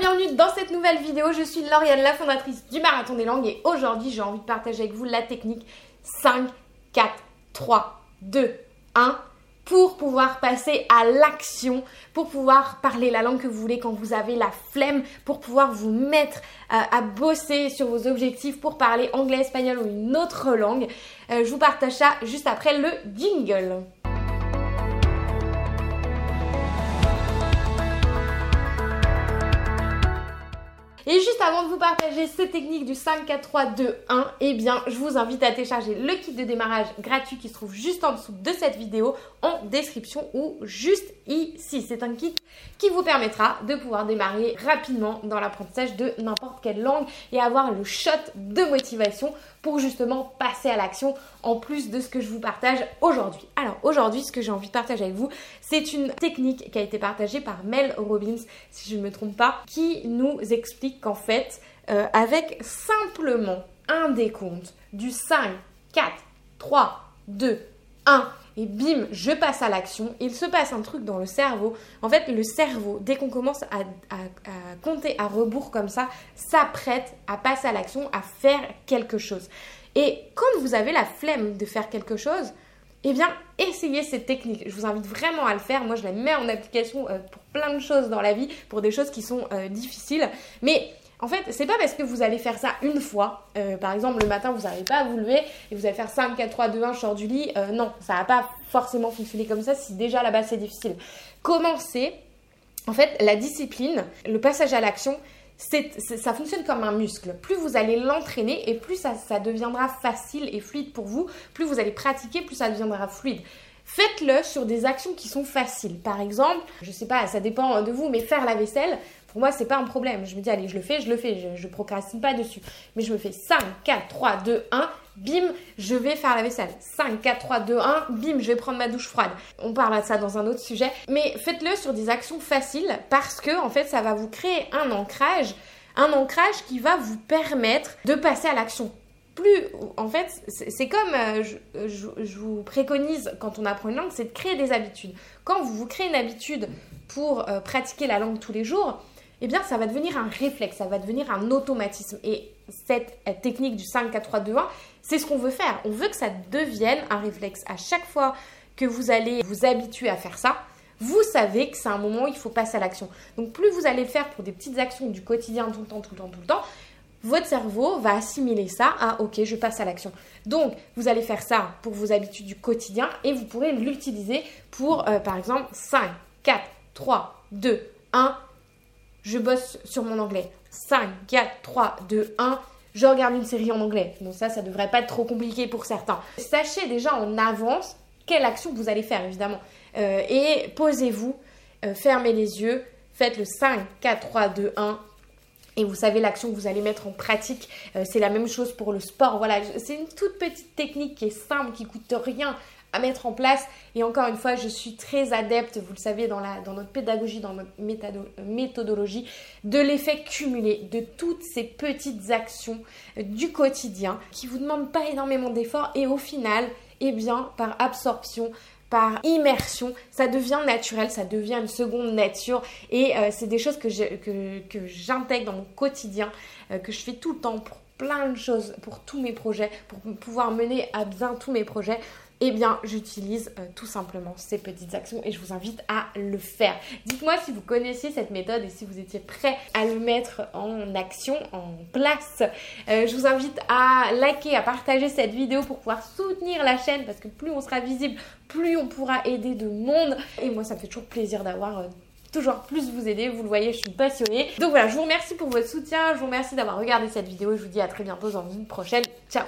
bienvenue dans cette nouvelle vidéo. Je suis Lauriane, la fondatrice du Marathon des Langues et aujourd'hui j'ai envie de partager avec vous la technique 5, 4, 3, 2, 1 pour pouvoir passer à l'action, pour pouvoir parler la langue que vous voulez quand vous avez la flemme, pour pouvoir vous mettre euh, à bosser sur vos objectifs pour parler anglais, espagnol ou une autre langue. Euh, je vous partage ça juste après le jingle. Et juste avant de vous partager ces techniques du 5, 4, 3, 2, 1, eh bien, je vous invite à télécharger le kit de démarrage gratuit qui se trouve juste en dessous de cette vidéo, en description ou juste ici. C'est un kit qui vous permettra de pouvoir démarrer rapidement dans l'apprentissage de n'importe quelle langue et avoir le shot de motivation pour justement passer à l'action en plus de ce que je vous partage aujourd'hui. Alors aujourd'hui, ce que j'ai envie de partager avec vous, c'est une technique qui a été partagée par Mel Robbins, si je ne me trompe pas, qui nous explique qu'en fait, euh, avec simplement un décompte du 5, 4, 3, 2, 1, et bim, je passe à l'action. Il se passe un truc dans le cerveau. En fait, le cerveau, dès qu'on commence à, compter à rebours comme ça, s'apprête à passer à l'action, à faire quelque chose. Et quand vous avez la flemme de faire quelque chose, eh bien, essayez cette technique. Je vous invite vraiment à le faire. Moi, je la mets en application euh, pour plein de choses dans la vie, pour des choses qui sont euh, difficiles. Mais en fait, c'est pas parce que vous allez faire ça une fois, euh, par exemple le matin vous n'arrivez pas à vous lever et vous allez faire 5, 4, 3, 2, 1, je du lit, euh, non, ça va pas forcément fonctionner comme ça si déjà là-bas c'est difficile. Commencez, en fait, la discipline, le passage à l'action, ça fonctionne comme un muscle. Plus vous allez l'entraîner et plus ça deviendra facile et fluide pour vous, plus vous allez pratiquer, plus ça deviendra fluide. Faites-le sur des actions qui sont faciles. Par exemple, je sais pas, ça dépend de vous, mais faire la vaisselle, pour moi, c'est pas un problème. Je me dis, allez, je le fais, je le fais, je, je procrastine pas dessus. Mais je me fais 5, 4, 3, 2, 1, bim, je vais faire la vaisselle. 5, 4, 3, 2, 1, bim, je vais prendre ma douche froide. On parle de ça dans un autre sujet. Mais faites-le sur des actions faciles parce que, en fait, ça va vous créer un ancrage. Un ancrage qui va vous permettre de passer à l'action plus, en fait, c'est comme euh, je, vous préconise quand on apprend une langue, c'est de créer des habitudes. Quand vous vous créez une habitude pour euh, pratiquer la langue tous les jours, eh bien, ça va devenir un réflexe, ça va devenir un automatisme. Et cette euh, technique du 5, 4, 3, 2, 1, c'est ce qu'on veut faire. On veut que ça devienne un réflexe. À chaque fois que vous allez vous habituer à faire ça, vous savez que c'est un moment où il faut passer à l'action. Donc, plus vous allez le faire pour des petites actions du quotidien, tout le temps, tout le temps, tout le temps, votre cerveau va assimiler ça à OK, je passe à l'action. Donc, vous allez faire ça pour vos habitudes du quotidien et vous pourrez l'utiliser pour, euh, par exemple, 5, 4, 3, 2, 1, je bosse sur mon anglais. 5, 4, 3, 2, 1, je regarde une série en anglais. Bon, ça, ça devrait pas être trop compliqué pour certains. Sachez déjà en avance quelle action vous allez faire, évidemment. Euh, et posez-vous, euh, fermez les yeux, faites le 5, 4, 3, 2, 1. Et vous savez l'action que vous allez mettre en pratique. Euh, c'est la même chose pour le sport. Voilà, c'est une toute petite technique qui est simple, qui coûte rien à mettre en place. Et encore une fois, je suis très adepte, vous le savez, dans, notre pédagogie, dans notre méthodologie, de l'effet cumulé, de toutes ces petites actions du quotidien qui vous demandent pas énormément d'efforts et au final, eh bien, par absorption, par immersion, ça devient naturel, ça devient une seconde nature. Et euh, c'est des choses que j'intègre dans mon quotidien, euh, que je fais tout le temps pour plein de choses, pour tous mes projets, pour pouvoir mener à bien tous mes projets eh bien j'utilise euh, tout simplement ces petites actions et je vous invite à le faire. Dites-moi si vous connaissiez cette méthode et si vous étiez prêt à le mettre en action, en place. Euh, je vous invite à liker, à partager cette vidéo pour pouvoir soutenir la chaîne parce que plus on sera visible, plus on pourra aider de monde. Et moi ça me fait toujours plaisir d'avoir... Euh, toujours plus vous aider. Vous le voyez, je suis passionnée. Donc voilà, je vous remercie pour votre soutien. Je vous remercie d'avoir regardé cette vidéo. Je vous dis à très bientôt dans une prochaine. Ciao